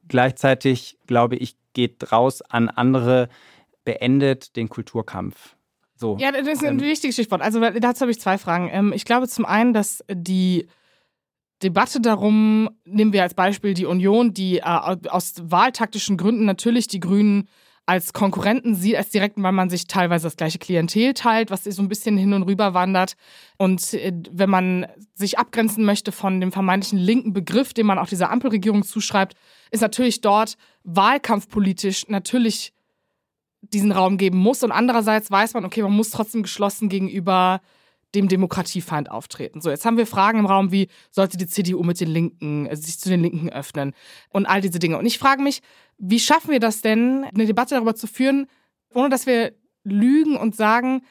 gleichzeitig glaube ich, geht raus an andere beendet den Kulturkampf. So.
Ja, das ist ein ähm, wichtiges Stichwort. Also dazu habe ich zwei Fragen. Ähm, ich glaube zum einen, dass die Debatte darum, nehmen wir als Beispiel die Union, die äh, aus wahltaktischen Gründen natürlich die Grünen als Konkurrenten sieht, als direkten, weil man sich teilweise das gleiche Klientel teilt, was so ein bisschen hin und rüber wandert. Und äh, wenn man sich abgrenzen möchte von dem vermeintlichen linken Begriff, den man auch dieser Ampelregierung zuschreibt, ist natürlich dort wahlkampfpolitisch natürlich diesen Raum geben muss. Und andererseits weiß man, okay, man muss trotzdem geschlossen gegenüber dem Demokratiefeind auftreten. So, jetzt haben wir Fragen im Raum wie, sollte die CDU mit den Linken, äh, sich zu den Linken öffnen und all diese Dinge. Und ich frage mich, wie schaffen wir das denn, eine Debatte darüber zu führen, ohne dass wir lügen und sagen,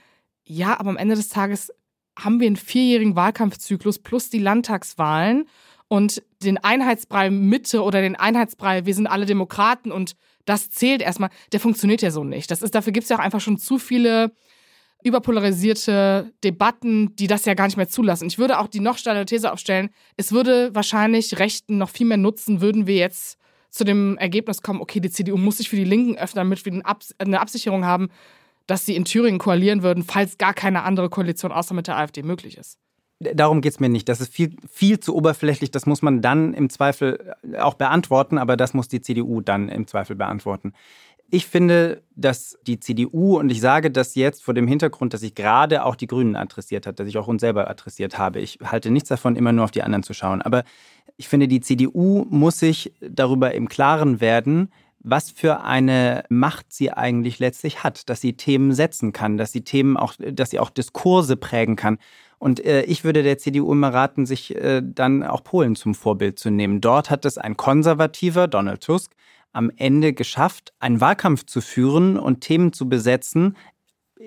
ja, aber am Ende des Tages haben wir einen vierjährigen Wahlkampfzyklus plus die Landtagswahlen und den Einheitsbrei Mitte oder den Einheitsbrei, wir sind alle Demokraten und das zählt erstmal, der funktioniert ja so nicht. Das ist, dafür gibt es ja auch einfach schon zu viele überpolarisierte Debatten, die das ja gar nicht mehr zulassen. Ich würde auch die noch steilere These aufstellen, es würde wahrscheinlich Rechten noch viel mehr nutzen, würden wir jetzt zu dem Ergebnis kommen, okay, die CDU muss sich für die Linken öffnen, damit wir eine Absicherung haben, dass sie in Thüringen koalieren würden, falls gar keine andere Koalition außer mit der AfD möglich ist.
Darum geht es mir nicht. Das ist viel, viel zu oberflächlich. Das muss man dann im Zweifel auch beantworten, aber das muss die CDU dann im Zweifel beantworten. Ich finde, dass die CDU, und ich sage das jetzt vor dem Hintergrund, dass ich gerade auch die Grünen adressiert habe, dass ich auch uns selber adressiert habe. Ich halte nichts davon, immer nur auf die anderen zu schauen. Aber ich finde, die CDU muss sich darüber im Klaren werden, was für eine Macht sie eigentlich letztlich hat, dass sie Themen setzen kann, dass sie Themen auch, dass sie auch Diskurse prägen kann. Und äh, ich würde der CDU immer raten, sich äh, dann auch Polen zum Vorbild zu nehmen. Dort hat es ein konservativer Donald Tusk am Ende geschafft, einen Wahlkampf zu führen und Themen zu besetzen,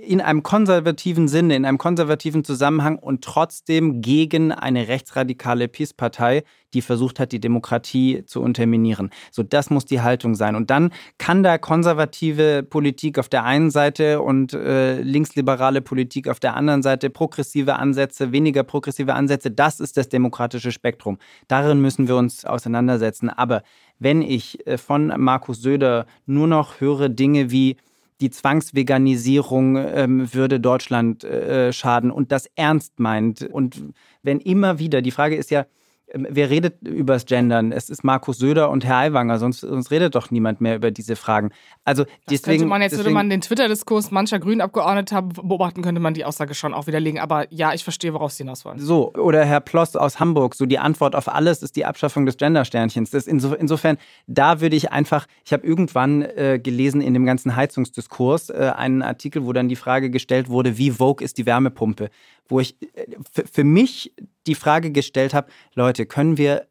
in einem konservativen Sinne, in einem konservativen Zusammenhang und trotzdem gegen eine rechtsradikale PiS-Partei, die versucht hat, die Demokratie zu unterminieren. So, das muss die Haltung sein. Und dann kann da konservative Politik auf der einen Seite und äh, linksliberale Politik auf der anderen Seite, progressive Ansätze, weniger progressive Ansätze, das ist das demokratische Spektrum. Darin müssen wir uns auseinandersetzen. Aber wenn ich äh, von Markus Söder nur noch höre Dinge wie, die Zwangsveganisierung ähm, würde Deutschland äh, schaden und das ernst meint. Und wenn immer wieder, die Frage ist ja, wer redet über das Gendern? Es ist Markus Söder und Herr Aiwanger, sonst, sonst redet doch niemand mehr über diese Fragen. Also das deswegen,
könnte man jetzt,
deswegen,
würde man den Twitter-Diskurs mancher Grünabgeordneter beobachten, könnte man die Aussage schon auch widerlegen. Aber ja, ich verstehe, worauf Sie hinaus wollen.
So, oder Herr Ploss aus Hamburg, so die Antwort auf alles ist die Abschaffung des Gender-Sternchens. Inso, insofern, da würde ich einfach, ich habe irgendwann äh, gelesen in dem ganzen Heizungsdiskurs äh, einen Artikel, wo dann die Frage gestellt wurde, wie vogue ist die Wärmepumpe? Wo ich äh, für mich die Frage gestellt habe, Leute, können wir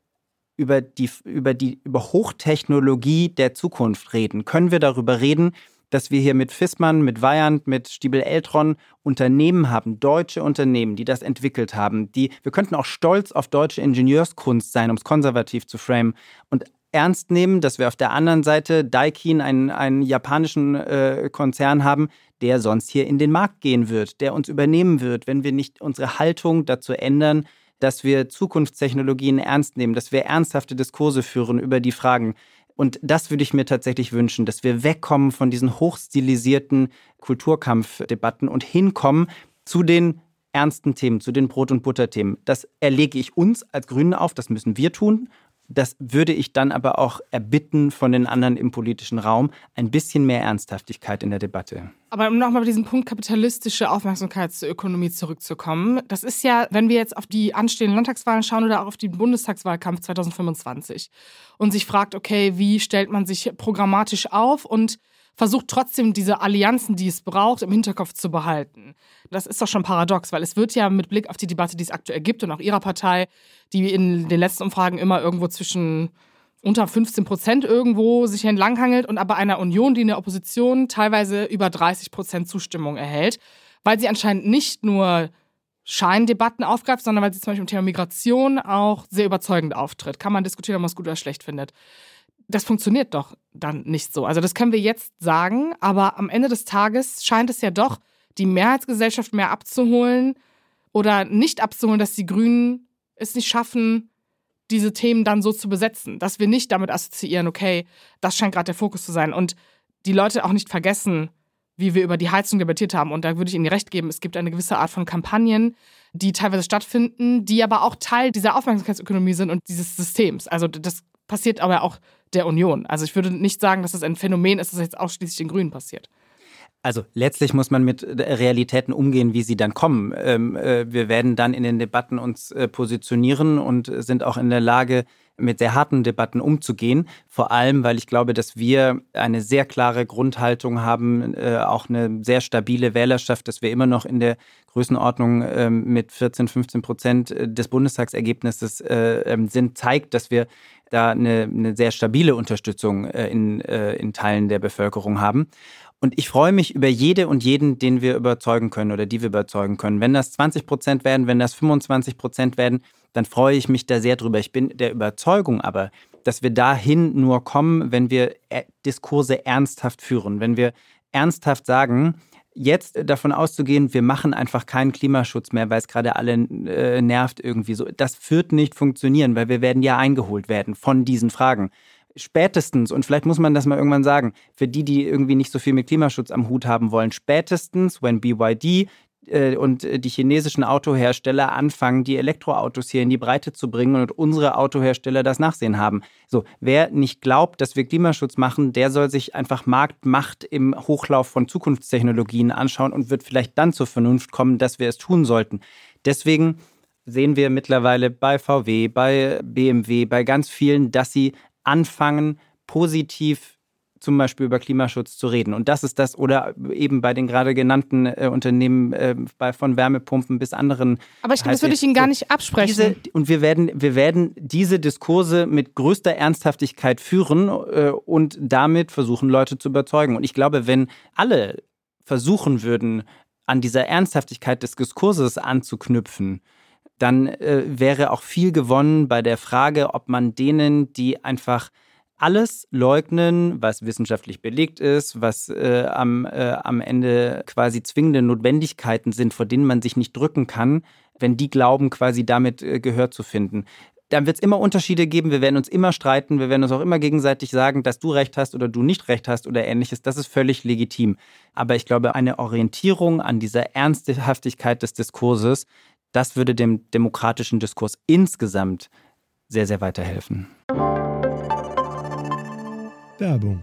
über die, über die, über Hochtechnologie der Zukunft reden? Können wir darüber reden, dass wir hier mit Fissmann, mit Weyand, mit Stiebel Eltron Unternehmen haben, deutsche Unternehmen, die das entwickelt haben. Die, wir könnten auch stolz auf deutsche Ingenieurskunst sein, um es konservativ zu framen. Und ernst nehmen, dass wir auf der anderen Seite Daikin, einen, einen japanischen äh, Konzern haben, der sonst hier in den Markt gehen wird, der uns übernehmen wird, wenn wir nicht unsere Haltung dazu ändern, dass wir Zukunftstechnologien ernst nehmen, dass wir ernsthafte Diskurse führen über die Fragen. Und das würde ich mir tatsächlich wünschen, dass wir wegkommen von diesen hochstilisierten Kulturkampfdebatten und hinkommen zu den ernsten Themen, zu den Brot- und Butterthemen. Das erlege ich uns als Grünen auf, das müssen wir tun. Das würde ich dann aber auch erbitten von den anderen im politischen Raum, ein bisschen mehr Ernsthaftigkeit in der Debatte.
Aber um nochmal auf diesen Punkt kapitalistische Aufmerksamkeitsökonomie zurückzukommen, das ist ja, wenn wir jetzt auf die anstehenden Landtagswahlen schauen oder auch auf den Bundestagswahlkampf 2025 und sich fragt, okay, wie stellt man sich programmatisch auf und versucht trotzdem diese Allianzen, die es braucht, im Hinterkopf zu behalten. Das ist doch schon paradox, weil es wird ja mit Blick auf die Debatte, die es aktuell gibt und auch Ihrer Partei, die in den letzten Umfragen immer irgendwo zwischen unter 15 Prozent irgendwo sich entlanghangelt und aber einer Union, die in der Opposition teilweise über 30 Prozent Zustimmung erhält, weil sie anscheinend nicht nur Scheindebatten aufgreift, sondern weil sie zum Beispiel im Thema Migration auch sehr überzeugend auftritt. Kann man diskutieren, ob man es gut oder schlecht findet das funktioniert doch dann nicht so. Also das können wir jetzt sagen, aber am Ende des Tages scheint es ja doch, die Mehrheitsgesellschaft mehr abzuholen oder nicht abzuholen, dass die Grünen es nicht schaffen, diese Themen dann so zu besetzen, dass wir nicht damit assoziieren, okay, das scheint gerade der Fokus zu sein und die Leute auch nicht vergessen, wie wir über die Heizung debattiert haben. Und da würde ich Ihnen recht geben, es gibt eine gewisse Art von Kampagnen, die teilweise stattfinden, die aber auch Teil dieser Aufmerksamkeitsökonomie sind und dieses Systems. Also das passiert aber auch der Union. Also ich würde nicht sagen, dass das ein Phänomen ist, das jetzt ausschließlich den Grünen passiert.
Also letztlich muss man mit Realitäten umgehen, wie sie dann kommen. Ähm, äh, wir werden dann in den Debatten uns äh, positionieren und sind auch in der Lage, mit sehr harten Debatten umzugehen. Vor allem, weil ich glaube, dass wir eine sehr klare Grundhaltung haben, äh, auch eine sehr stabile Wählerschaft, dass wir immer noch in der Größenordnung äh, mit 14, 15 Prozent des Bundestagsergebnisses äh, ähm, sind, zeigt, dass wir da eine, eine sehr stabile Unterstützung äh, in, äh, in Teilen der Bevölkerung haben. Und ich freue mich über jede und jeden, den wir überzeugen können oder die wir überzeugen können. Wenn das 20 Prozent werden, wenn das 25 Prozent werden, dann freue ich mich da sehr drüber. Ich bin der Überzeugung aber, dass wir dahin nur kommen, wenn wir äh, Diskurse ernsthaft führen, wenn wir ernsthaft sagen, jetzt davon auszugehen, wir machen einfach keinen Klimaschutz mehr, weil es gerade alle äh, nervt irgendwie so, das wird nicht funktionieren, weil wir werden ja eingeholt werden von diesen Fragen. Spätestens, und vielleicht muss man das mal irgendwann sagen, für die, die irgendwie nicht so viel mit Klimaschutz am Hut haben wollen, spätestens, wenn BYD äh, und äh, die chinesischen Autohersteller anfangen, die Elektroautos hier in die Breite zu bringen und unsere Autohersteller das Nachsehen haben. So, wer nicht glaubt, dass wir Klimaschutz machen, der soll sich einfach Marktmacht im Hochlauf von Zukunftstechnologien anschauen und wird vielleicht dann zur Vernunft kommen, dass wir es tun sollten. Deswegen sehen wir mittlerweile bei VW, bei BMW, bei ganz vielen, dass sie anfangen, positiv zum Beispiel über Klimaschutz zu reden. Und das ist das, oder eben bei den gerade genannten äh, Unternehmen, äh, bei, von Wärmepumpen bis anderen.
Aber ich glaube, das würde ich Ihnen gar nicht absprechen.
Diese, und wir werden, wir werden diese Diskurse mit größter Ernsthaftigkeit führen äh, und damit versuchen, Leute zu überzeugen. Und ich glaube, wenn alle versuchen würden, an dieser Ernsthaftigkeit des Diskurses anzuknüpfen, dann äh, wäre auch viel gewonnen bei der Frage, ob man denen, die einfach alles leugnen, was wissenschaftlich belegt ist, was äh, am, äh, am Ende quasi zwingende Notwendigkeiten sind, vor denen man sich nicht drücken kann, wenn die glauben, quasi damit äh, Gehör zu finden. Dann wird es immer Unterschiede geben, wir werden uns immer streiten, wir werden uns auch immer gegenseitig sagen, dass du recht hast oder du nicht recht hast oder ähnliches. Das ist völlig legitim. Aber ich glaube, eine Orientierung an dieser Ernsthaftigkeit des Diskurses, das würde dem demokratischen Diskurs insgesamt sehr, sehr weiterhelfen.
Werbung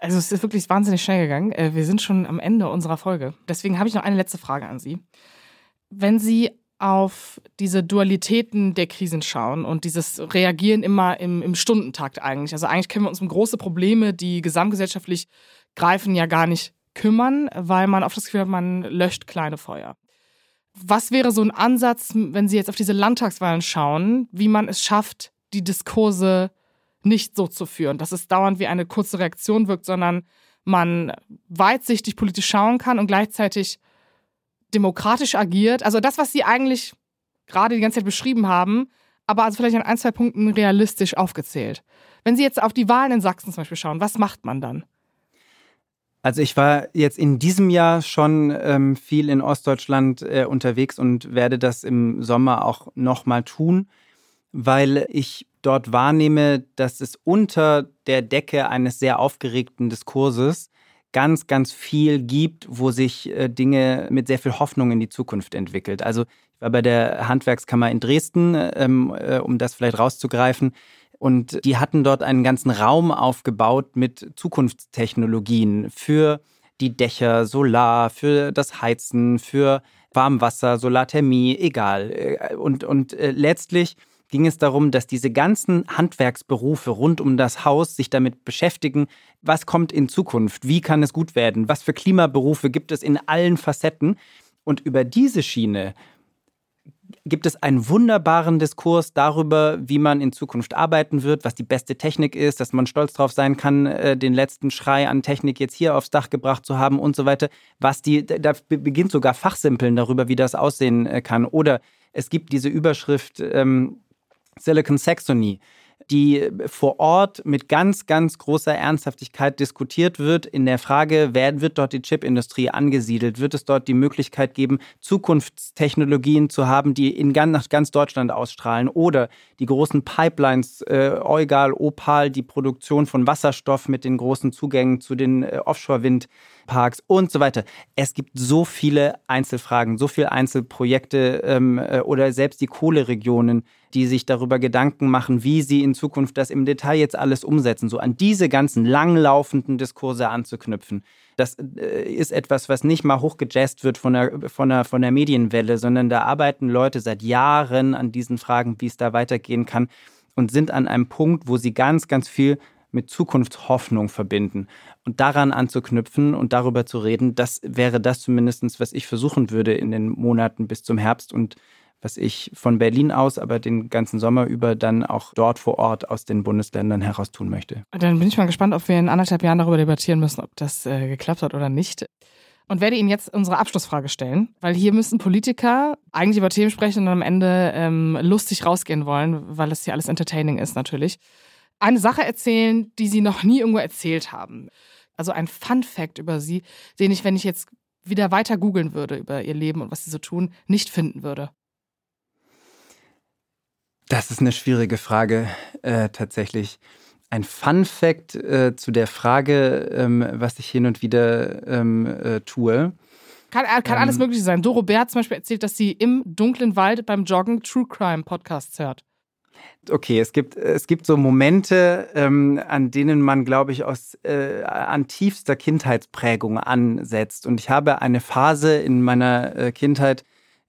Also es ist wirklich wahnsinnig schnell gegangen. Äh, wir sind schon am Ende unserer Folge. Deswegen habe ich noch eine letzte Frage an Sie. Wenn Sie auf diese Dualitäten der Krisen schauen und dieses Reagieren immer im, im Stundentakt eigentlich. Also eigentlich können wir uns um große Probleme, die gesamtgesellschaftlich greifen, ja gar nicht kümmern, weil man oft das Gefühl hat, man löscht kleine Feuer. Was wäre so ein Ansatz, wenn Sie jetzt auf diese Landtagswahlen schauen, wie man es schafft, die Diskurse nicht so zu führen, dass es dauernd wie eine kurze Reaktion wirkt, sondern man weitsichtig politisch schauen kann und gleichzeitig demokratisch agiert. Also das, was Sie eigentlich gerade die ganze Zeit beschrieben haben, aber also vielleicht an ein, zwei Punkten realistisch aufgezählt. Wenn Sie jetzt auf die Wahlen in Sachsen zum Beispiel schauen, was macht man dann?
Also ich war jetzt in diesem Jahr schon ähm, viel in Ostdeutschland äh, unterwegs und werde das im Sommer auch nochmal tun, weil ich dort wahrnehme, dass es unter der Decke eines sehr aufgeregten Diskurses ganz, ganz viel gibt, wo sich äh, Dinge mit sehr viel Hoffnung in die Zukunft entwickelt. Also ich war bei der Handwerkskammer in Dresden, ähm, äh, um das vielleicht rauszugreifen. Und die hatten dort einen ganzen Raum aufgebaut mit Zukunftstechnologien für die Dächer, Solar, für das Heizen, für Warmwasser, Solarthermie, egal. Äh, und, und äh, letztlich ging es darum, dass diese ganzen Handwerksberufe rund um das Haus sich damit beschäftigen, was kommt in Zukunft, wie kann es gut werden, was für Klimaberufe gibt es in allen Facetten. Und über diese Schiene gibt es einen wunderbaren Diskurs darüber, wie man in Zukunft arbeiten wird, was die beste Technik ist, dass man stolz drauf sein kann, äh, den letzten Schrei an Technik jetzt hier aufs Dach gebracht zu haben und so weiter. Was die, da beginnt sogar Fachsimpeln darüber, wie das aussehen äh, kann. Oder es gibt diese Überschrift, ähm, Silicon Saxony, die vor Ort mit ganz, ganz großer Ernsthaftigkeit diskutiert wird in der Frage, wer wird dort die Chipindustrie angesiedelt? Wird es dort die Möglichkeit geben, Zukunftstechnologien zu haben, die in ganz, nach ganz Deutschland ausstrahlen? Oder die großen Pipelines, äh, Eugal, Opal, die Produktion von Wasserstoff mit den großen Zugängen zu den äh, Offshore-Wind- Parks und so weiter. Es gibt so viele Einzelfragen, so viele Einzelprojekte ähm, äh, oder selbst die Kohleregionen, die sich darüber Gedanken machen, wie sie in Zukunft das im Detail jetzt alles umsetzen, so an diese ganzen langlaufenden Diskurse anzuknüpfen. Das äh, ist etwas, was nicht mal hochgejazzt wird von der, von, der, von der Medienwelle, sondern da arbeiten Leute seit Jahren an diesen Fragen, wie es da weitergehen kann und sind an einem Punkt, wo sie ganz, ganz viel mit Zukunftshoffnung verbinden. Und daran anzuknüpfen und darüber zu reden, das wäre das zumindest, was ich versuchen würde in den Monaten bis zum Herbst und was ich von Berlin aus, aber den ganzen Sommer über dann auch dort vor Ort aus den Bundesländern heraus tun möchte.
Dann bin ich mal gespannt, ob wir in anderthalb Jahren darüber debattieren müssen, ob das äh, geklappt hat oder nicht. Und werde Ihnen jetzt unsere Abschlussfrage stellen, weil hier müssen Politiker eigentlich über Themen sprechen und am Ende ähm, lustig rausgehen wollen, weil es hier alles entertaining ist natürlich eine Sache erzählen, die sie noch nie irgendwo erzählt haben. Also ein Fun Fact über sie, den ich, wenn ich jetzt wieder weiter googeln würde über ihr Leben und was sie so tun, nicht finden würde.
Das ist eine schwierige Frage äh, tatsächlich. Ein Fun Fact äh, zu der Frage, ähm, was ich hin und wieder ähm, äh, tue.
Kann, äh, kann ähm, alles Mögliche sein. Doro Bär zum Beispiel erzählt, dass sie im dunklen Wald beim Joggen True Crime Podcasts hört.
Okay, es gibt, es gibt so Momente, ähm, an denen man, glaube ich, aus äh, an tiefster Kindheitsprägung ansetzt. Und ich habe eine Phase in meiner äh, Kindheit,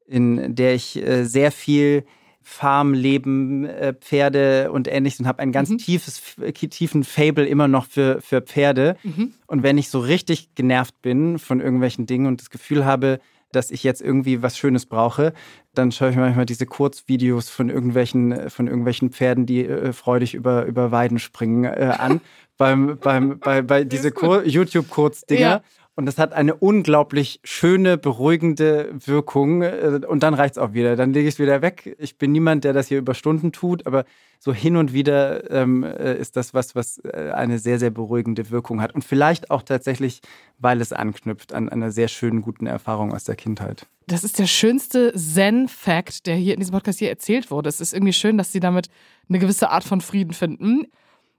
in der ich äh, sehr viel Farmleben, äh, Pferde und ähnliches und habe ein ganz mhm. tiefes, tiefen Fable immer noch für, für Pferde. Mhm. Und wenn ich so richtig genervt bin von irgendwelchen Dingen und das Gefühl habe, dass ich jetzt irgendwie was Schönes brauche, dann schaue ich mir manchmal diese Kurzvideos von irgendwelchen, von irgendwelchen Pferden, die äh, freudig über, über Weiden springen, äh, an. beim, beim, bei, bei diese YouTube-Kurzdinger. Ja. Und das hat eine unglaublich schöne, beruhigende Wirkung. Äh, und dann reicht es auch wieder. Dann lege ich es wieder weg. Ich bin niemand, der das hier über Stunden tut, aber so hin und wieder ähm, äh, ist das was, was äh, eine sehr, sehr beruhigende Wirkung hat. Und vielleicht auch tatsächlich, weil es anknüpft an einer sehr schönen, guten Erfahrung aus der Kindheit.
Das ist der schönste Zen-Fact, der hier in diesem Podcast hier erzählt wurde. Es ist irgendwie schön, dass Sie damit eine gewisse Art von Frieden finden.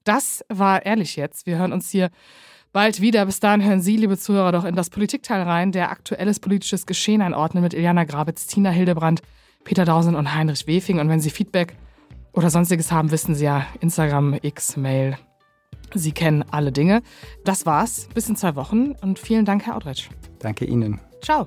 Das war ehrlich jetzt. Wir hören uns hier bald wieder. Bis dahin hören Sie, liebe Zuhörer, doch in das Politikteil rein, der aktuelles politisches Geschehen einordnet mit Iliana Grabitz, Tina Hildebrand, Peter Dausen und Heinrich Wefing. Und wenn Sie Feedback oder sonstiges haben, wissen Sie ja, Instagram, X, Mail. Sie kennen alle Dinge. Das war's. Bis in zwei Wochen und vielen Dank, Herr Outreich.
Danke Ihnen.
Ciao.